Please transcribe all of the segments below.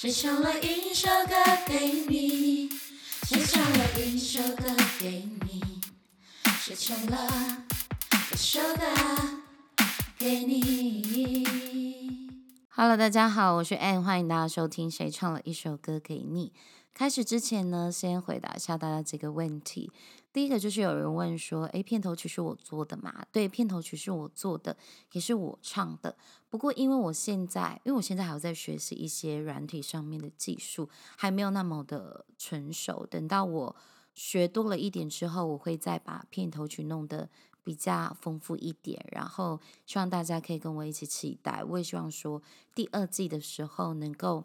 谁唱了一首歌给你？谁唱了一首歌给你？谁唱了一首歌给你？Hello，大家好，我是 a n n 欢迎大家收听《谁唱了一首歌给你》。开始之前呢，先回答一下大家几个问题。第一个就是有人问说：“诶，片头曲是我做的吗？”对，片头曲是我做的，也是我唱的。不过因为我现在，因为我现在还在学习一些软体上面的技术，还没有那么的成熟。等到我学多了一点之后，我会再把片头曲弄得比较丰富一点。然后希望大家可以跟我一起期待。我也希望说第二季的时候能够。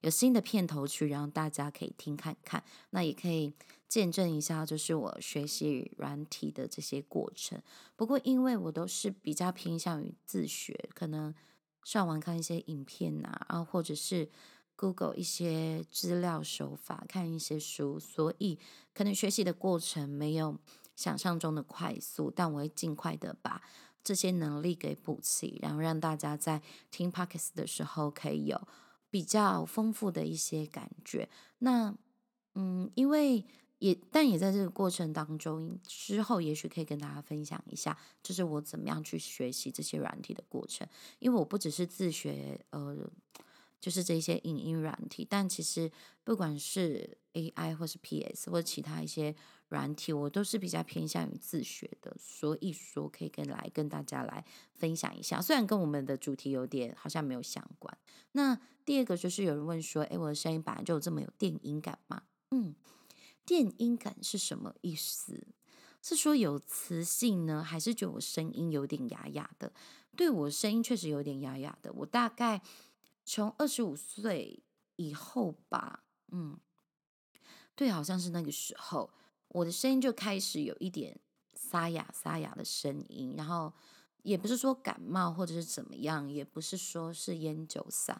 有新的片头曲，然后大家可以听看看，那也可以见证一下，就是我学习软体的这些过程。不过，因为我都是比较偏向于自学，可能上网看一些影片呐，然后或者是 Google 一些资料手法，看一些书，所以可能学习的过程没有想象中的快速，但我会尽快的把这些能力给补齐，然后让大家在听 p o c k e t 的时候可以有。比较丰富的一些感觉，那嗯，因为也但也在这个过程当中，之后也许可以跟大家分享一下，就是我怎么样去学习这些软体的过程。因为我不只是自学，呃，就是这些影音软体，但其实不管是 AI 或是 PS 或其他一些软体，我都是比较偏向于自学的，所以说可以跟来跟大家来分享一下。虽然跟我们的主题有点好像没有相关，那。第二个就是有人问说：“诶，我的声音本来就有这么有电音感吗？”嗯，电音感是什么意思？是说有磁性呢，还是觉得我声音有点哑哑的？对我声音确实有点哑哑的。我大概从二十五岁以后吧，嗯，对，好像是那个时候，我的声音就开始有一点沙哑沙哑的声音。然后也不是说感冒或者是怎么样，也不是说是烟酒嗓。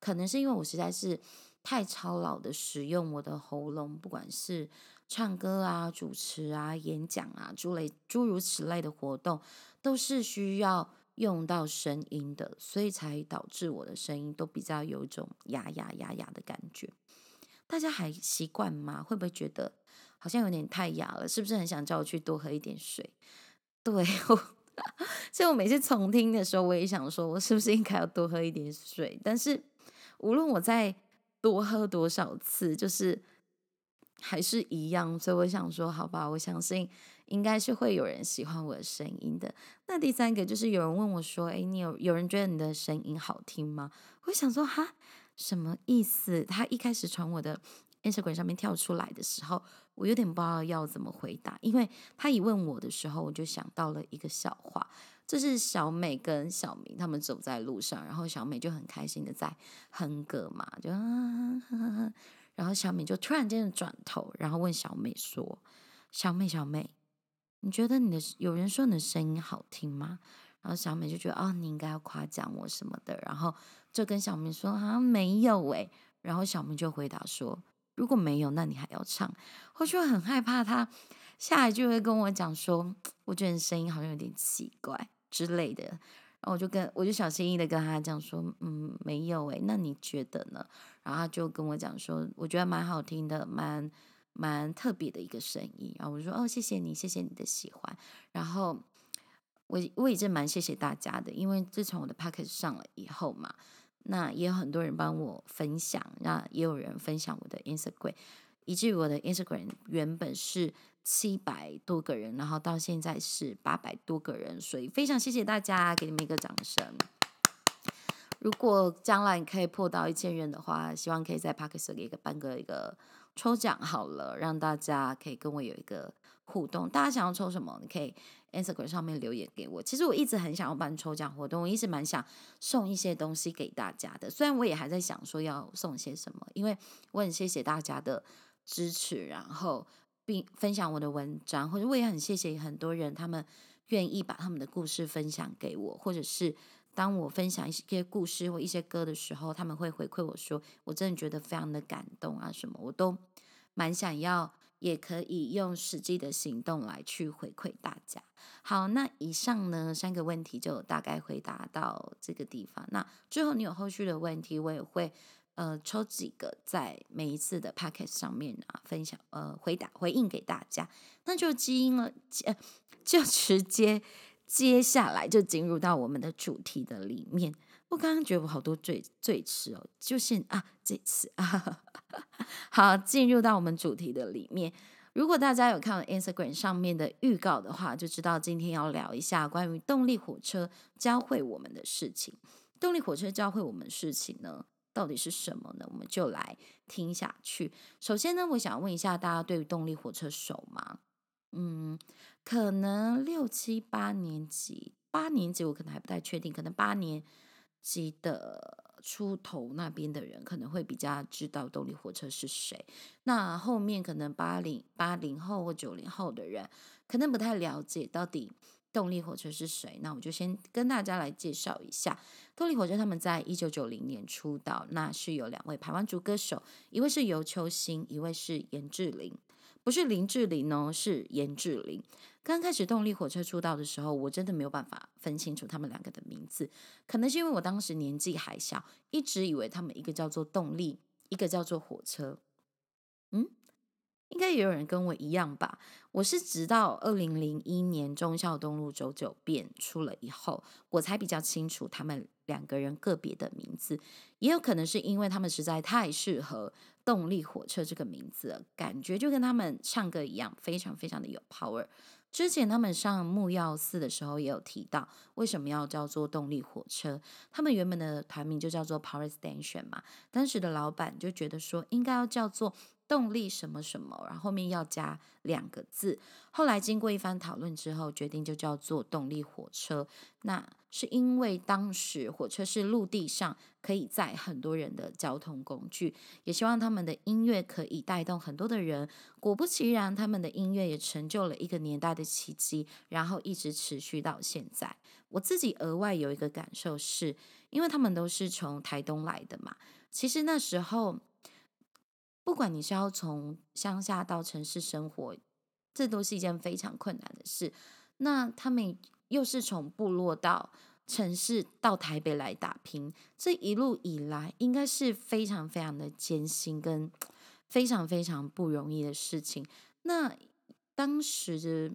可能是因为我实在是太操劳的使用我的喉咙，不管是唱歌啊、主持啊、演讲啊诸类诸如此类的活动，都是需要用到声音的，所以才导致我的声音都比较有一种哑哑哑哑的感觉。大家还习惯吗？会不会觉得好像有点太哑了？是不是很想叫我去多喝一点水？对，所以我每次重听的时候，我也想说，我是不是应该要多喝一点水？但是。无论我在多喝多少次，就是还是一样，所以我想说，好吧，我相信应该是会有人喜欢我的声音的。那第三个就是有人问我说：“哎，你有有人觉得你的声音好听吗？”我想说，哈，什么意思？他一开始从我的 Instagram 上面跳出来的时候，我有点不知道要怎么回答，因为他一问我的时候，我就想到了一个笑话。这是小美跟小明他们走在路上，然后小美就很开心的在哼歌嘛，就，然后小美就突然间转头，然后问小美说：“小美，小美，你觉得你的有人说你的声音好听吗？”然后小美就觉得哦，你应该要夸奖我什么的，然后就跟小明说：“啊，没有诶。”然后小明就回答说：“如果没有，那你还要唱？”我就很害怕他下一句会跟我讲说：“ 我觉得你声音好像有点奇怪。”之类的，然后我就跟我就小心翼翼的跟他讲说，嗯，没有诶，那你觉得呢？然后他就跟我讲说，我觉得蛮好听的，蛮蛮特别的一个声音。然后我说，哦，谢谢你，谢谢你的喜欢。然后我我也是蛮谢谢大家的，因为自从我的 p a c k a g e 上了以后嘛，那也有很多人帮我分享，那也有人分享我的 Instagram，以至于我的 Instagram 原本是。七百多个人，然后到现在是八百多个人，所以非常谢谢大家，给你们一个掌声。如果将来可以破到一千人的话，希望可以在 p a r k e s 给一个办个一个抽奖好了，让大家可以跟我有一个互动。大家想要抽什么？你可以 Instagram 上面留言给我。其实我一直很想要办抽奖活动，我一直蛮想送一些东西给大家的。虽然我也还在想说要送些什么，因为我很谢谢大家的支持，然后。并分享我的文章，或者我也很谢谢很多人，他们愿意把他们的故事分享给我，或者是当我分享一些故事或一些歌的时候，他们会回馈我说，我真的觉得非常的感动啊，什么我都蛮想要，也可以用实际的行动来去回馈大家。好，那以上呢三个问题就大概回答到这个地方。那最后你有后续的问题，我也会。呃抽几个在每一次的 p o c k e t 上面啊分享呃回答回应给大家，那就基因了，呃就直接接下来就进入到我们的主题的里面。我刚刚觉得我好多最最迟哦，就是啊这次啊，好进入到我们主题的里面。如果大家有看 Instagram 上面的预告的话，就知道今天要聊一下关于动力火车教会我们的事情。动力火车教会我们事情呢，到底是什么呢？我们就来听下去。首先呢，我想问一下大家，对于动力火车熟吗？嗯，可能六七八年级，八年级我可能还不太确定，可能八年级的。出头那边的人可能会比较知道动力火车是谁，那后面可能八零八零后或九零后的人可能不太了解到底动力火车是谁。那我就先跟大家来介绍一下动力火车。他们在一九九零年出道，那是有两位台湾族歌手，一位是尤秋兴，一位是严志玲，不是林志玲哦，是严志玲。刚开始动力火车出道的时候，我真的没有办法分清楚他们两个的名字，可能是因为我当时年纪还小，一直以为他们一个叫做动力，一个叫做火车。嗯，应该也有人跟我一样吧？我是直到二零零一年忠孝东路九九变出了以后，我才比较清楚他们两个人个别的名字。也有可能是因为他们实在太适合动力火车这个名字了，感觉就跟他们唱歌一样，非常非常的有 power。之前他们上木曜四的时候也有提到，为什么要叫做动力火车？他们原本的团名就叫做 Power Station 嘛。当时的老板就觉得说，应该要叫做动力什么什么，然后后面要加两个字。后来经过一番讨论之后，决定就叫做动力火车。那是因为当时火车是陆地上可以载很多人的交通工具，也希望他们的音乐可以带动很多的人。果不其然，他们的音乐也成就了一个年代的奇迹，然后一直持续到现在。我自己额外有一个感受是，因为他们都是从台东来的嘛，其实那时候不管你是要从乡下到城市生活，这都是一件非常困难的事。那他们。又是从部落到城市到台北来打拼，这一路以来应该是非常非常的艰辛跟非常非常不容易的事情。那当时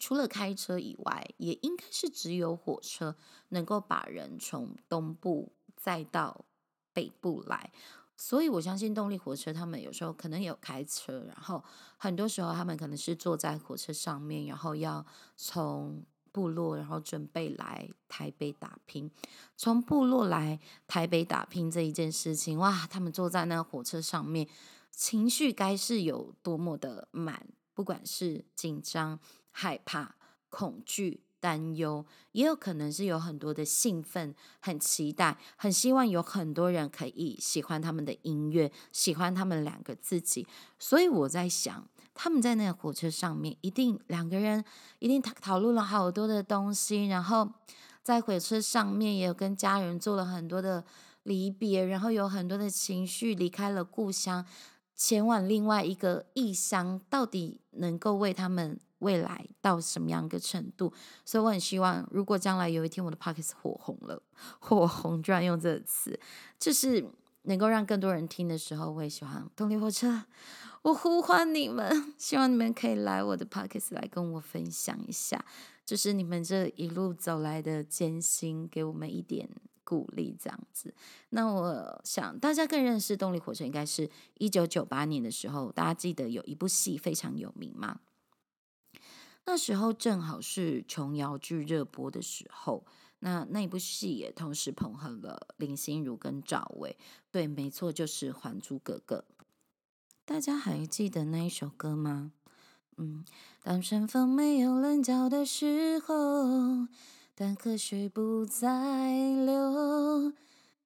除了开车以外，也应该是只有火车能够把人从东部再到北部来。所以我相信动力火车他们有时候可能有开车，然后很多时候他们可能是坐在火车上面，然后要从部落，然后准备来台北打拼。从部落来台北打拼这一件事情，哇，他们坐在那火车上面，情绪该是有多么的满，不管是紧张、害怕、恐惧。担忧，也有可能是有很多的兴奋，很期待，很希望有很多人可以喜欢他们的音乐，喜欢他们两个自己。所以我在想，他们在那个火车上面，一定两个人一定讨讨论了好多的东西，然后在火车上面也有跟家人做了很多的离别，然后有很多的情绪，离开了故乡，前往另外一个异乡，到底能够为他们。未来到什么样一个程度？所以我很希望，如果将来有一天我的 pockets 火红了，火红居然用这个词，就是能够让更多人听的时候，我也希望动力火车，我呼唤你们，希望你们可以来我的 pockets 来跟我分享一下，就是你们这一路走来的艰辛，给我们一点鼓励，这样子。那我想大家更认识动力火车，应该是一九九八年的时候，大家记得有一部戏非常有名吗？那时候正好是琼瑶剧热播的时候，那那一部戏也同时捧红了林心如跟赵薇。对，没错，就是《还珠格格》。大家还记得那一首歌吗？嗯，当春风没有棱角的时候，当河水不再流。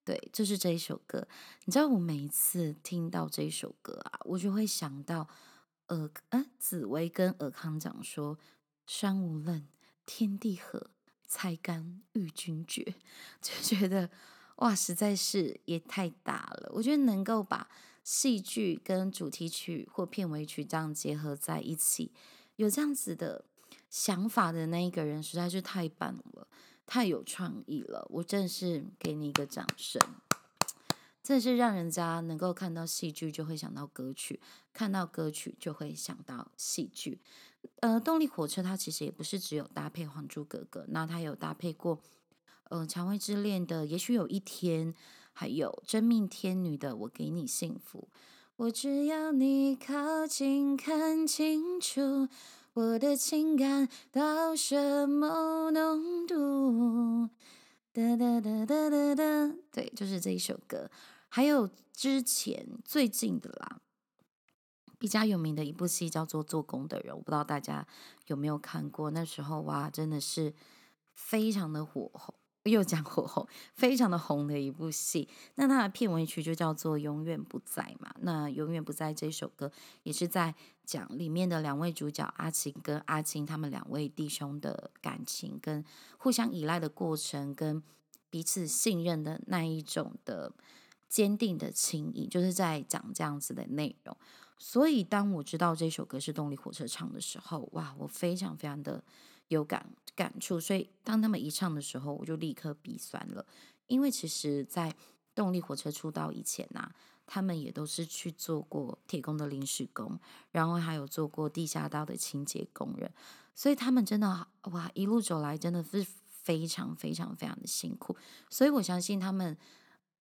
对，就是这一首歌。你知道我每一次听到这一首歌啊，我就会想到。尔啊，紫薇跟尔康讲说：“山无棱，天地合，才敢与君绝。”就觉得哇，实在是也太大了。我觉得能够把戏剧跟主题曲或片尾曲这样结合在一起，有这样子的想法的那一个人，实在是太棒了，太有创意了。我真是给你一个掌声。这是让人家能够看到戏剧就会想到歌曲，看到歌曲就会想到戏剧。呃，动力火车它其实也不是只有搭配《还珠格格》，那它有搭配过，呃，《蔷薇之恋》的《也许有一天》，还有《真命天女》的《我给你幸福》。我只要你靠近，看清楚我的情感到什么浓度。哒哒哒哒哒哒，对，就是这一首歌。还有之前最近的啦，比较有名的一部戏叫做《做工的人》，我不知道大家有没有看过。那时候哇，真的是非常的火红。又讲火红，非常的红的一部戏。那它的片尾曲就叫做《永远不在》嘛。那《永远不在》这首歌也是在讲里面的两位主角阿晴跟阿金他们两位弟兄的感情，跟互相依赖的过程，跟彼此信任的那一种的坚定的情谊，就是在讲这样子的内容。所以当我知道这首歌是动力火车唱的时候，哇，我非常非常的。有感感触，所以当他们一唱的时候，我就立刻鼻酸了。因为其实，在动力火车出道以前呐，他们也都是去做过铁工的临时工，然后还有做过地下道的清洁工人，所以他们真的哇，一路走来真的是非常非常非常的辛苦。所以我相信他们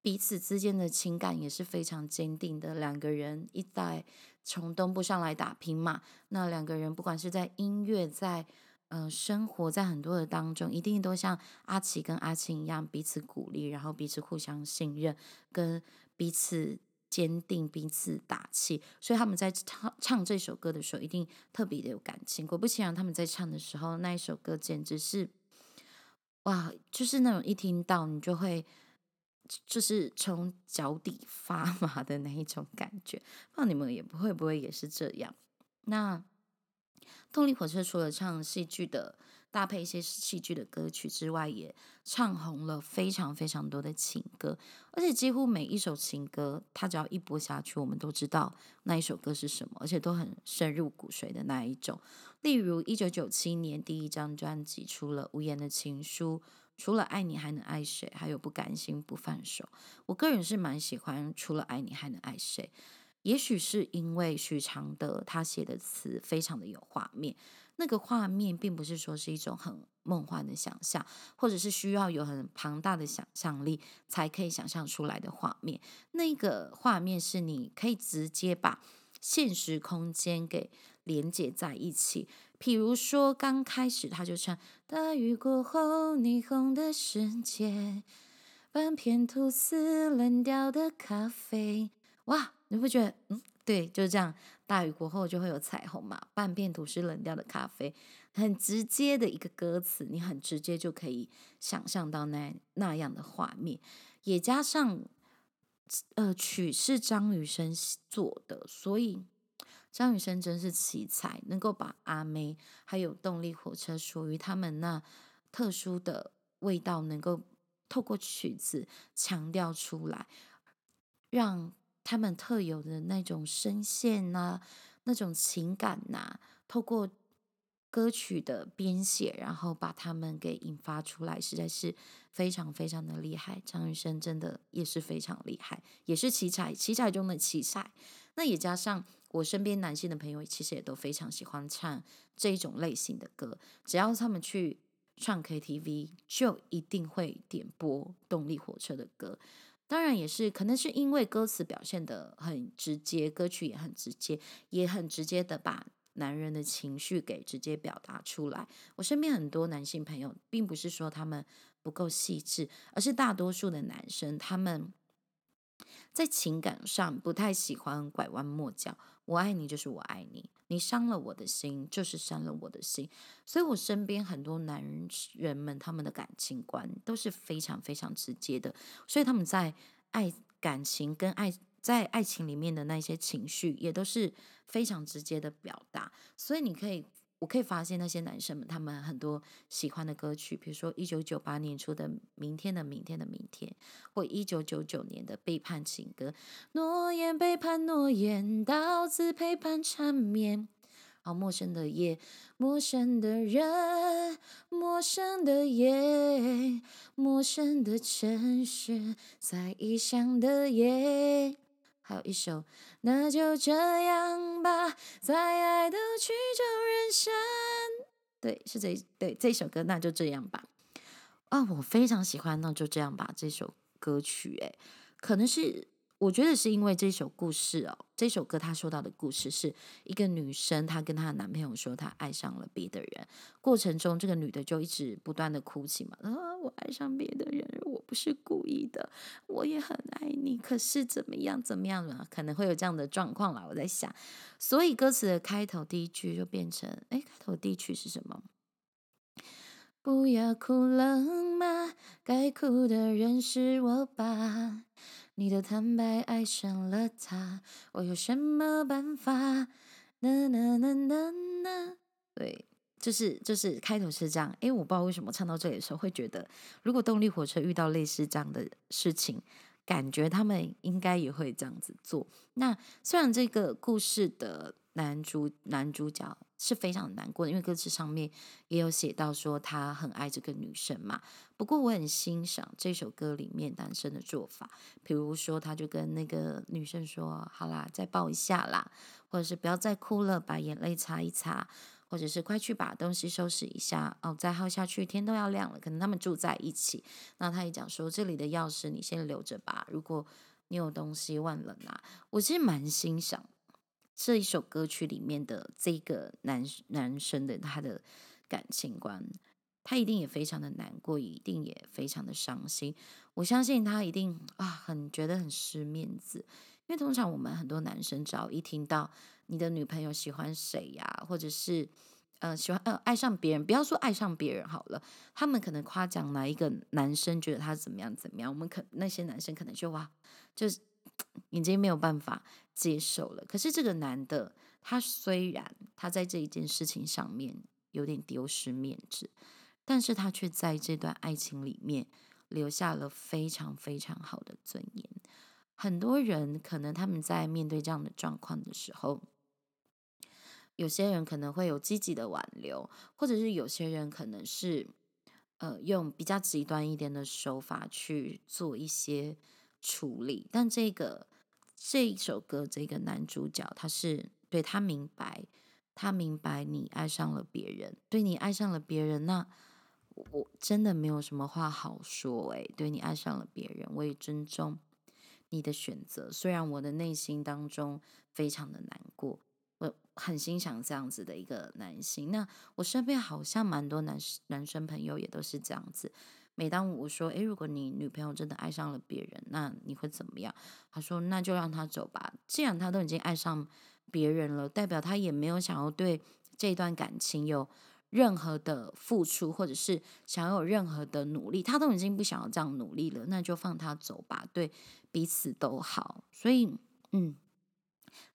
彼此之间的情感也是非常坚定的。两个人一在从东部上来打拼嘛，那两个人不管是在音乐在。嗯，生活在很多的当中，一定都像阿奇跟阿青一样，彼此鼓励，然后彼此互相信任，跟彼此坚定，彼此打气。所以他们在唱唱这首歌的时候，一定特别的有感情。果不其然，他们在唱的时候，那一首歌简直是，哇，就是那种一听到你就会，就是从脚底发麻的那一种感觉。不知道你们也不会不会也是这样？那。动力火车除了唱戏剧的搭配一些戏剧的歌曲之外，也唱红了非常非常多的情歌，而且几乎每一首情歌，它只要一播下去，我们都知道那一首歌是什么，而且都很深入骨髓的那一种。例如一九九七年第一张专辑出了《无言的情书》，除了爱你还能爱谁？还有不甘心不放手。我个人是蛮喜欢除了爱你还能爱谁。也许是因为许常德他写的词非常的有画面，那个画面并不是说是一种很梦幻的想象，或者是需要有很庞大的想象力才可以想象出来的画面。那个画面是你可以直接把现实空间给连接在一起。譬如说刚开始他就唱大雨过后霓虹的世界，半片吐司冷掉的咖啡。哇，你会觉得，嗯，对，就是这样。大雨过后就会有彩虹嘛，半片吐司冷掉的咖啡，很直接的一个歌词，你很直接就可以想象到那那样的画面。也加上，呃，曲是张雨生做的，所以张雨生真是奇才，能够把阿妹还有动力火车属于他们那特殊的味道，能够透过曲子强调出来，让。他们特有的那种声线呐，那种情感呐，透过歌曲的编写，然后把他们给引发出来，实在是非常非常的厉害。张雨生真的也是非常厉害，也是奇才，奇才中的奇才。那也加上我身边男性的朋友，其实也都非常喜欢唱这种类型的歌。只要他们去唱 KTV，就一定会点播动力火车的歌。当然也是，可能是因为歌词表现的很直接，歌曲也很直接，也很直接的把男人的情绪给直接表达出来。我身边很多男性朋友，并不是说他们不够细致，而是大多数的男生他们。在情感上不太喜欢拐弯抹角，我爱你就是我爱你，你伤了我的心就是伤了我的心，所以我身边很多男人们他们的感情观都是非常非常直接的，所以他们在爱感情跟爱在爱情里面的那些情绪也都是非常直接的表达，所以你可以。我可以发现那些男生们，他们很多喜欢的歌曲，比如说一九九八年出的《明天的明天的明天》，或一九九九年的《背叛情歌》，诺言背叛诺言，刀子陪伴缠绵。好，陌生的夜，陌生的人，陌生的夜，陌生的城市，在异乡的夜。还有一首，那就这样吧，在爱的曲终人散。对，是这对这首歌，那就这样吧。啊，我非常喜欢《那就这样吧》这首歌曲，诶，可能是。我觉得是因为这首故事哦，这首歌他说到的故事是一个女生，她跟她的男朋友说她爱上了别的人，过程中这个女的就一直不断的哭泣嘛，啊，我爱上别的人，我不是故意的，我也很爱你，可是怎么样怎么样了，可能会有这样的状况啦。我在想，所以歌词的开头第一句就变成，哎，开头第一句是什么？不要哭了吗？该哭的人是我吧。你的坦白爱上了他，我有什么办法？呐呐呐呐呐，对，就是就是开头是这样。诶，我不知道为什么唱到这里的时候会觉得，如果动力火车遇到类似这样的事情，感觉他们应该也会这样子做。那虽然这个故事的。男主男主角是非常难过的，因为歌词上面也有写到说他很爱这个女生嘛。不过我很欣赏这首歌里面男生的做法，比如说他就跟那个女生说：“好啦，再抱一下啦，或者是不要再哭了，把眼泪擦一擦，或者是快去把东西收拾一下哦，再耗下去天都要亮了。”可能他们住在一起，那他也讲说：“这里的钥匙你先留着吧，如果你有东西忘了拿。”我其实蛮欣赏。这一首歌曲里面的这个男男生的他的感情观，他一定也非常的难过，一定也非常的伤心。我相信他一定啊，很觉得很失面子，因为通常我们很多男生只要一听到你的女朋友喜欢谁呀，或者是呃喜欢呃爱上别人，不要说爱上别人好了，他们可能夸奖哪一个男生觉得他怎么样怎么样，我们可那些男生可能就哇，就是已经没有办法。接受了，可是这个男的，他虽然他在这一件事情上面有点丢失面子，但是他却在这段爱情里面留下了非常非常好的尊严。很多人可能他们在面对这样的状况的时候，有些人可能会有积极的挽留，或者是有些人可能是呃用比较极端一点的手法去做一些处理，但这个。这一首歌，这个男主角他是对他明白，他明白你爱上了别人，对你爱上了别人，那我真的没有什么话好说诶，对你爱上了别人，我也尊重你的选择。虽然我的内心当中非常的难过，我很欣赏这样子的一个男性。那我身边好像蛮多男男生朋友也都是这样子。每当我说，诶，如果你女朋友真的爱上了别人，那你会怎么样？他说，那就让他走吧。既然他都已经爱上别人了，代表他也没有想要对这段感情有任何的付出，或者是想要有任何的努力，他都已经不想要这样努力了，那就放他走吧，对彼此都好。所以，嗯，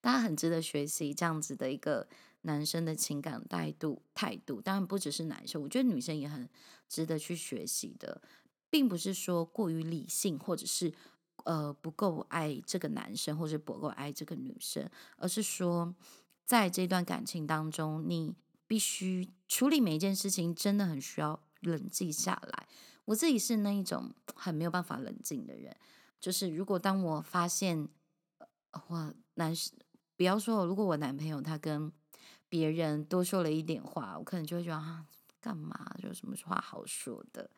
大家很值得学习这样子的一个。男生的情感态度态度，当然不只是男生，我觉得女生也很值得去学习的，并不是说过于理性，或者是呃不够爱这个男生，或者不够爱这个女生，而是说在这段感情当中，你必须处理每一件事情，真的很需要冷静下来。我自己是那一种很没有办法冷静的人，就是如果当我发现我男生，不要说如果我男朋友他跟别人多说了一点话，我可能就会觉得啊，干嘛？有什么话好说的？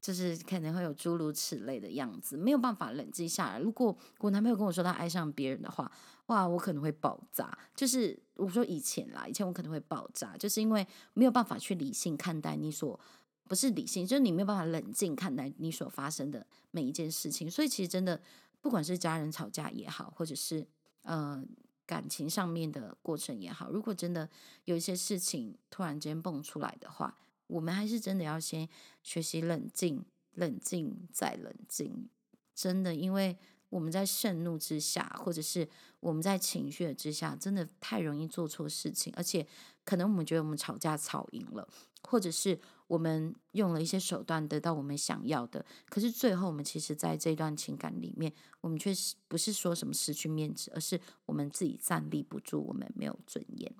就是可能会有诸如此类的样子，没有办法冷静下来。如果我男朋友跟我说他爱上别人的话，哇，我可能会爆炸。就是我说以前啦，以前我可能会爆炸，就是因为没有办法去理性看待你所不是理性，就是你没有办法冷静看待你所发生的每一件事情。所以其实真的，不管是家人吵架也好，或者是呃。感情上面的过程也好，如果真的有一些事情突然间蹦出来的话，我们还是真的要先学习冷静，冷静再冷静。真的，因为我们在盛怒之下，或者是我们在情绪之下，真的太容易做错事情，而且可能我们觉得我们吵架吵赢了，或者是。我们用了一些手段得到我们想要的，可是最后我们其实在这段情感里面，我们却是不是说什么失去面子，而是我们自己站立不住，我们没有尊严。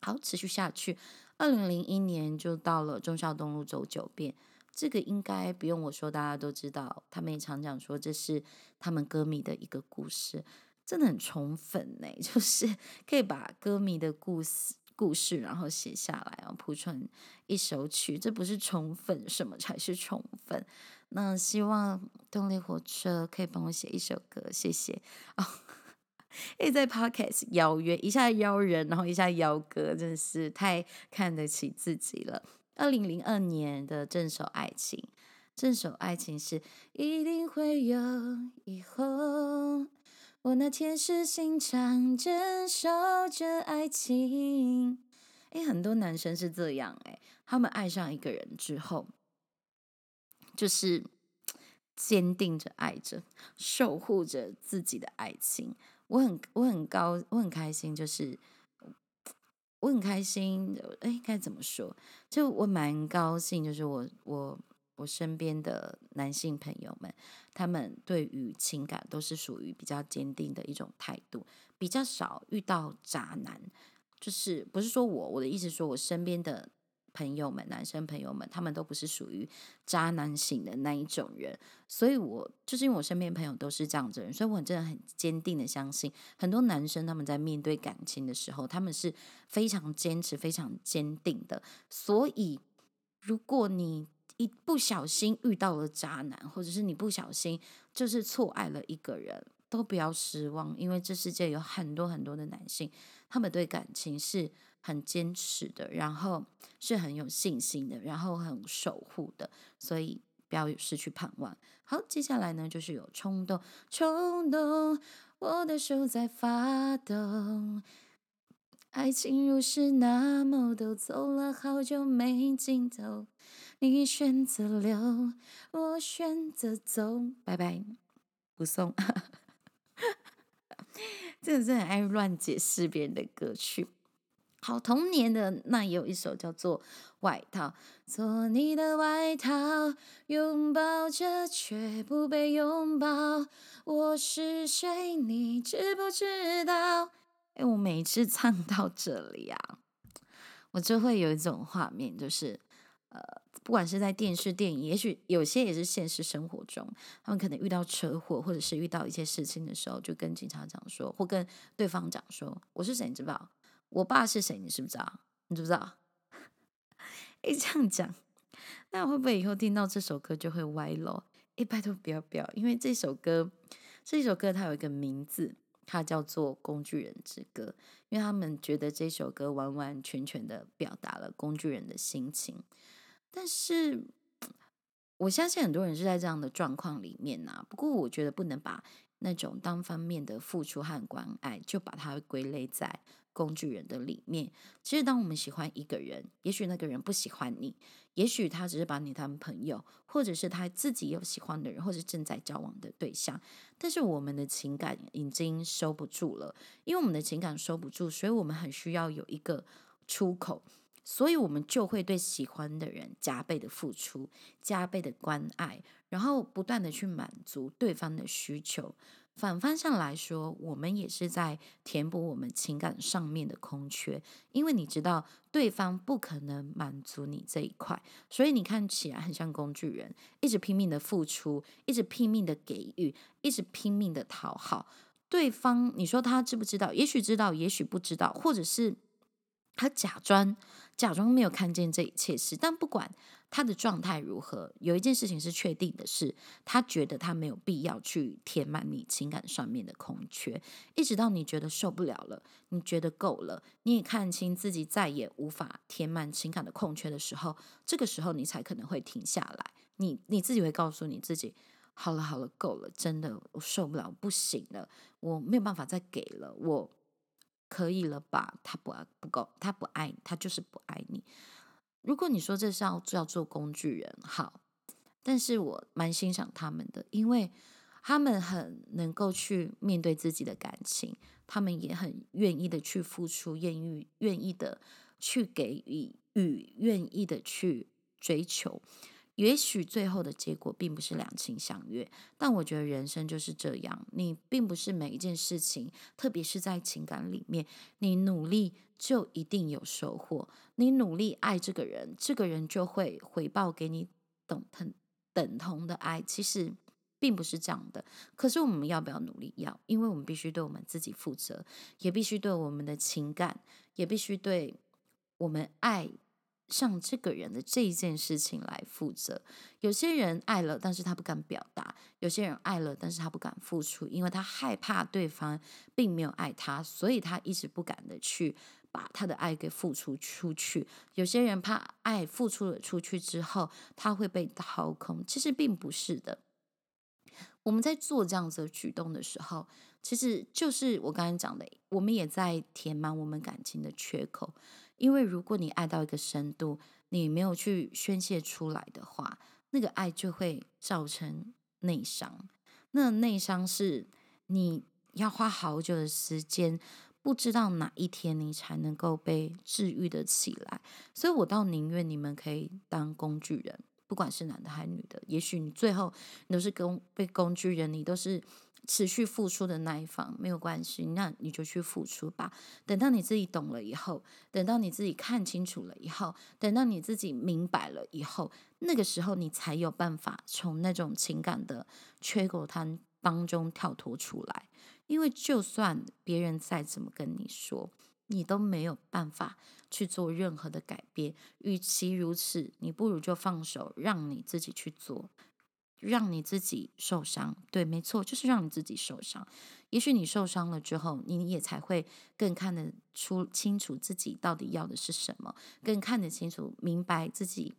好，持续下去。二零零一年就到了忠孝东路走九遍，这个应该不用我说，大家都知道。他们也常讲说这是他们歌迷的一个故事，真的很宠粉呢，就是可以把歌迷的故事故事然后写下来，然后谱成一首曲。这不是宠粉，什么才是宠粉？那希望动力火车可以帮我写一首歌，谢谢哦。诶，在 Podcast 邀约一下邀人，然后一下邀歌，真是太看得起自己了。二零零二年的这首爱情，这首爱情是一定会有以后。我那天使心肠珍守着爱情。诶，很多男生是这样，诶，他们爱上一个人之后，就是坚定着爱着，守护着自己的爱情。我很我很高我很开心，就是我很开心。哎，该怎么说？就我蛮高兴，就是我我我身边的男性朋友们，他们对于情感都是属于比较坚定的一种态度，比较少遇到渣男。就是不是说我我的意思，说我身边的。朋友们，男生朋友们，他们都不是属于渣男型的那一种人，所以我就是因为我身边朋友都是这样子的人，所以我真的很坚定的相信，很多男生他们在面对感情的时候，他们是非常坚持、非常坚定的。所以，如果你一不小心遇到了渣男，或者是你不小心就是错爱了一个人，都不要失望，因为这世界有很多很多的男性，他们对感情是。很坚持的，然后是很有信心的，然后很守护的，所以不要失去盼望。好，接下来呢就是有冲动，冲动，我的手在发抖，爱情如是那么都走了好久没尽头，你选择留，我选择走，拜拜，不送。真的是很爱乱解释别人的歌曲。好，童年的那也有一首叫做《外套》，做你的外套，拥抱着却不被拥抱。我是谁，你知不知道？哎，我每次唱到这里啊，我就会有一种画面，就是呃，不管是在电视、电影，也许有些也是现实生活中，他们可能遇到车祸，或者是遇到一些事情的时候，就跟警察讲说，或跟对方讲说：“我是谁，你知不知道？”我爸是谁？你知不知道？你知不知道？哎，这样讲，那会不会以后听到这首歌就会歪楼？一，拜托不要不要，因为这首歌，这首歌它有一个名字，它叫做《工具人之歌》，因为他们觉得这首歌完完全全的表达了工具人的心情。但是，我相信很多人是在这样的状况里面呐。不过，我觉得不能把那种单方面的付出和关爱，就把它归类在。工具人的里面，其实当我们喜欢一个人，也许那个人不喜欢你，也许他只是把你当朋友，或者是他自己有喜欢的人，或者正在交往的对象。但是我们的情感已经收不住了，因为我们的情感收不住，所以我们很需要有一个出口，所以我们就会对喜欢的人加倍的付出，加倍的关爱，然后不断的去满足对方的需求。反方向来说，我们也是在填补我们情感上面的空缺，因为你知道对方不可能满足你这一块，所以你看起来很像工具人，一直拼命的付出，一直拼命的给予，一直拼命的讨好对方。你说他知不知道？也许知道，也许不知道，或者是他假装假装没有看见这一切事，但不管。他的状态如何？有一件事情是确定的，是他觉得他没有必要去填满你情感上面的空缺，一直到你觉得受不了了，你觉得够了，你也看清自己再也无法填满情感的空缺的时候，这个时候你才可能会停下来。你你自己会告诉你自己：好了好了，够了，真的我受不了，不行了，我没有办法再给了，我可以了吧？他不爱不够，他不爱你，他就是不爱你。如果你说这是要要做工具人，好，但是我蛮欣赏他们的，因为他们很能够去面对自己的感情，他们也很愿意的去付出，愿意愿意的去给予，与愿意的去追求。也许最后的结果并不是两情相悦，但我觉得人生就是这样，你并不是每一件事情，特别是在情感里面，你努力就一定有收获。你努力爱这个人，这个人就会回报给你等等等同的爱。其实并不是这样的。可是我们要不要努力？要，因为我们必须对我们自己负责，也必须对我们的情感，也必须对我们爱。向这个人的这一件事情来负责。有些人爱了，但是他不敢表达；有些人爱了，但是他不敢付出，因为他害怕对方并没有爱他，所以他一直不敢的去把他的爱给付出出去。有些人怕爱付出了出去之后，他会被掏空。其实并不是的。我们在做这样子的举动的时候，其实就是我刚才讲的，我们也在填满我们感情的缺口。因为如果你爱到一个深度，你没有去宣泄出来的话，那个爱就会造成内伤。那内伤是你要花好久的时间，不知道哪一天你才能够被治愈的起来。所以我倒宁愿你们可以当工具人，不管是男的还是女的。也许你最后你都是工被工具人，你都是。持续付出的那一方没有关系，那你就去付出吧。等到你自己懂了以后，等到你自己看清楚了以后，等到你自己明白了以后，那个时候你才有办法从那种情感的缺口滩当中跳脱出来。因为就算别人再怎么跟你说，你都没有办法去做任何的改变。与其如此，你不如就放手，让你自己去做。让你自己受伤，对，没错，就是让你自己受伤。也许你受伤了之后，你也才会更看得出清楚自己到底要的是什么，更看得清楚、明白自己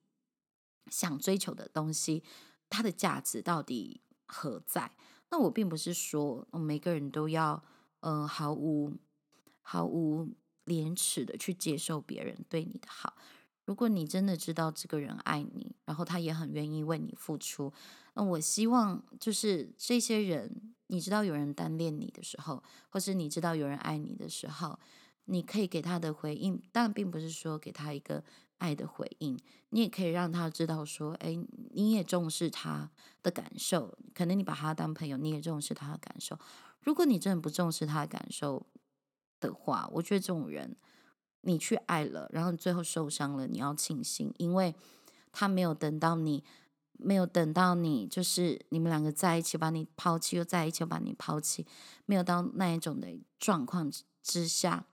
想追求的东西，它的价值到底何在。那我并不是说每个人都要，呃，毫无毫无廉耻的去接受别人对你的好。如果你真的知道这个人爱你，然后他也很愿意为你付出。那我希望就是这些人，你知道有人单恋你的时候，或是你知道有人爱你的时候，你可以给他的回应，但并不是说给他一个爱的回应，你也可以让他知道说，哎，你也重视他的感受，可能你把他当朋友，你也重视他的感受。如果你真的不重视他的感受的话，我觉得这种人，你去爱了，然后最后受伤了，你要庆幸，因为他没有等到你。没有等到你，就是你们两个在一起，把你抛弃，又在一起，又把你抛弃，没有到那一种的状况之下，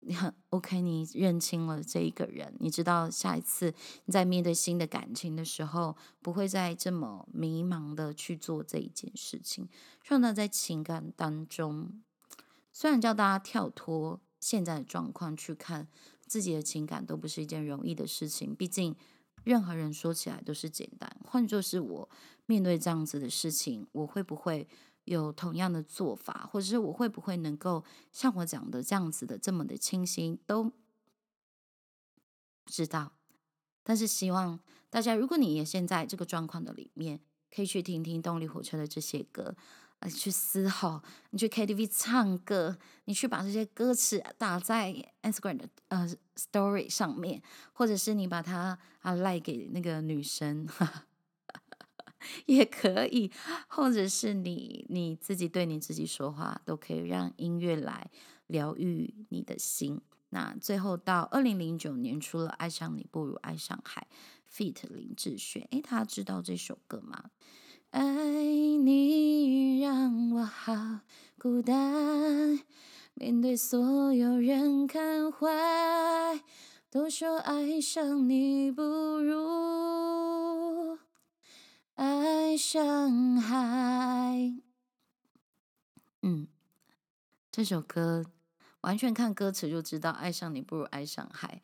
你很 OK，你认清了这一个人，你知道下一次你在面对新的感情的时候，不会再这么迷茫的去做这一件事情。让他在情感当中，虽然叫大家跳脱现在的状况去看自己的情感，都不是一件容易的事情，毕竟。任何人说起来都是简单，换作是我面对这样子的事情，我会不会有同样的做法，或者是我会不会能够像我讲的这样子的这么的清新，都不知道。但是希望大家，如果你也现在这个状况的里面，可以去听听动力火车的这些歌。你，去嘶吼，你去 KTV 唱歌，你去把这些歌词打在 Instagram 的呃 Story 上面，或者是你把它啊赖给那个女生，也可以，或者是你你自己对你自己说话，都可以让音乐来疗愈你的心。那最后到二零零九年，除了爱上你不如爱上海，Feat 林志炫，诶，他知道这首歌吗？爱你让我好孤单，面对所有人看坏，都说爱上你不如爱上海。嗯，这首歌完全看歌词就知道，爱上你不如爱上海。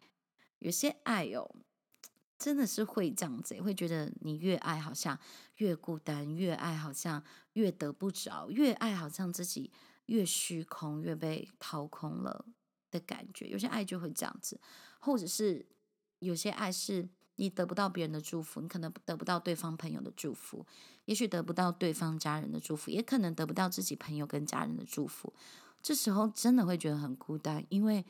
有些爱哦。真的是会这样子，会觉得你越爱好像越孤单，越爱好像越得不着，越爱好像自己越虚空，越被掏空了的感觉。有些爱就会这样子，或者是有些爱是你得不到别人的祝福，你可能得不到对方朋友的祝福，也许得不到对方家人的祝福，也可能得不到自己朋友跟家人的祝福。这时候真的会觉得很孤单，因为。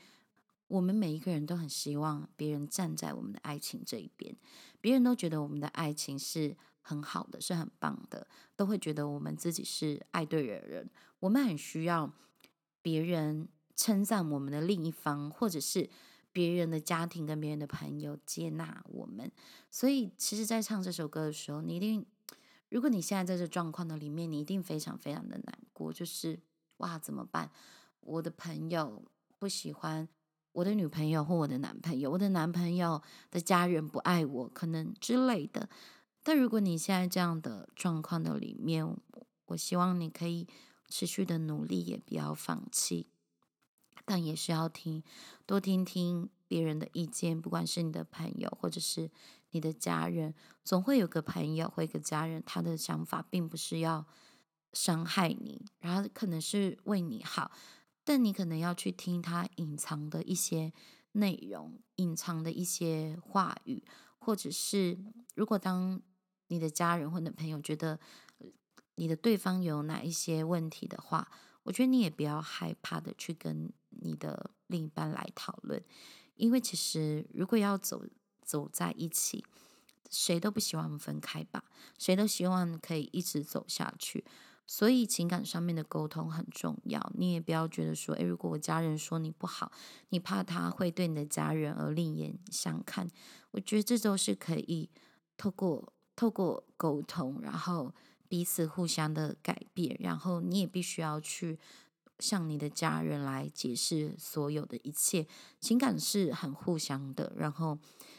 我们每一个人都很希望别人站在我们的爱情这一边，别人都觉得我们的爱情是很好的，是很棒的，都会觉得我们自己是爱对的人。我们很需要别人称赞我们的另一方，或者是别人的家庭跟别人的朋友接纳我们。所以，其实，在唱这首歌的时候，你一定，如果你现在在这状况的里面，你一定非常非常的难过，就是哇，怎么办？我的朋友不喜欢。我的女朋友或我的男朋友，我的男朋友的家人不爱我，可能之类的。但如果你现在这样的状况的里面，我希望你可以持续的努力，也不要放弃。但也是要听，多听听别人的意见，不管是你的朋友或者是你的家人，总会有个朋友或一个家人，他的想法并不是要伤害你，然后可能是为你好。但你可能要去听他隐藏的一些内容，隐藏的一些话语，或者是如果当你的家人或者朋友觉得你的对方有哪一些问题的话，我觉得你也不要害怕的去跟你的另一半来讨论，因为其实如果要走走在一起，谁都不希望分开吧，谁都希望可以一直走下去。所以情感上面的沟通很重要，你也不要觉得说，诶，如果我家人说你不好，你怕他会对你的家人而另眼相看。我觉得这都是可以透过透过沟通，然后彼此互相的改变，然后你也必须要去向你的家人来解释所有的一切。情感是很互相的，然后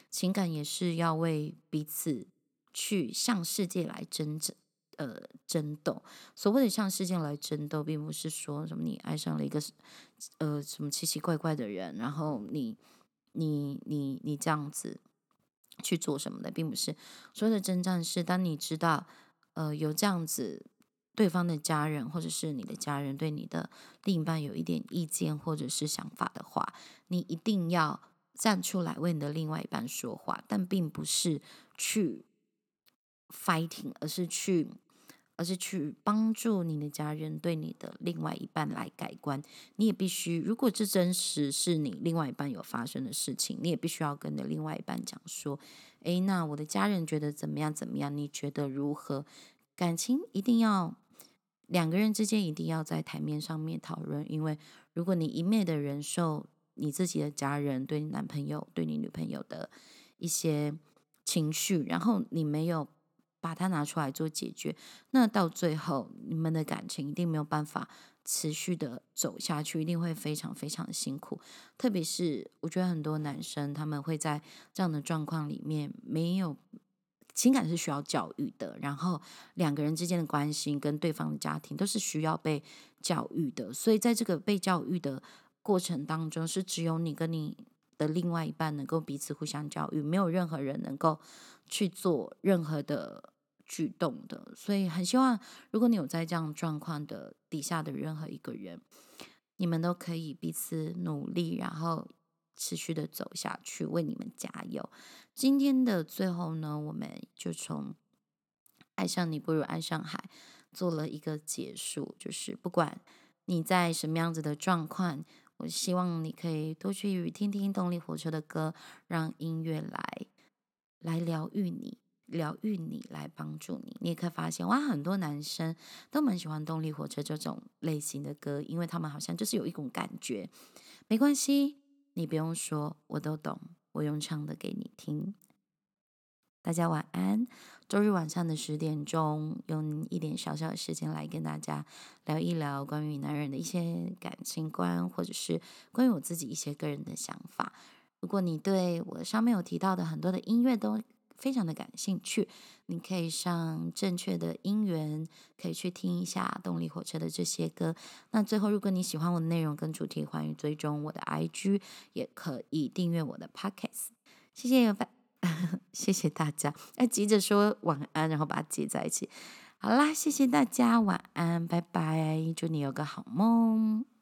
情感也是要为彼此去向世界来争执。呃，争斗，所谓的向事件来争斗，并不是说什么你爱上了一个呃什么奇奇怪怪的人，然后你你你你这样子去做什么的，并不是所谓的征战是，当你知道呃有这样子对方的家人或者是你的家人对你的另一半有一点意见或者是想法的话，你一定要站出来为你的另外一半说话，但并不是去 fighting，而是去。而是去帮助你的家人对你的另外一半来改观，你也必须，如果这真实是你另外一半有发生的事情，你也必须要跟你的另外一半讲说，诶，那我的家人觉得怎么样怎么样？你觉得如何？感情一定要两个人之间一定要在台面上面讨论，因为如果你一面的忍受你自己的家人对你男朋友、对你女朋友的一些情绪，然后你没有。把它拿出来做解决，那到最后你们的感情一定没有办法持续的走下去，一定会非常非常的辛苦。特别是我觉得很多男生他们会在这样的状况里面，没有情感是需要教育的，然后两个人之间的关系跟对方的家庭都是需要被教育的，所以在这个被教育的过程当中，是只有你跟你的另外一半能够彼此互相教育，没有任何人能够去做任何的。举动的，所以很希望，如果你有在这样状况的底下的任何一个人，你们都可以彼此努力，然后持续的走下去，为你们加油。今天的最后呢，我们就从爱上你不如爱上海做了一个结束，就是不管你在什么样子的状况，我希望你可以多去听听动力火车的歌，让音乐来来疗愈你。疗愈你，来帮助你，你也可以发现哇，很多男生都蛮喜欢动力火车这种类型的歌，因为他们好像就是有一种感觉。没关系，你不用说，我都懂，我用唱的给你听。大家晚安。周日晚上的十点钟，用一点小小的时间来跟大家聊一聊关于男人的一些感情观，或者是关于我自己一些个人的想法。如果你对我上面有提到的很多的音乐都，非常的感兴趣，你可以上正确的音源，可以去听一下动力火车的这些歌。那最后，如果你喜欢我的内容跟主题，欢迎追踪我的 IG，也可以订阅我的 Podcast。谢谢拜，谢谢大家。哎，急着说晚安，然后把它接在一起。好啦，谢谢大家，晚安，拜拜，祝你有个好梦。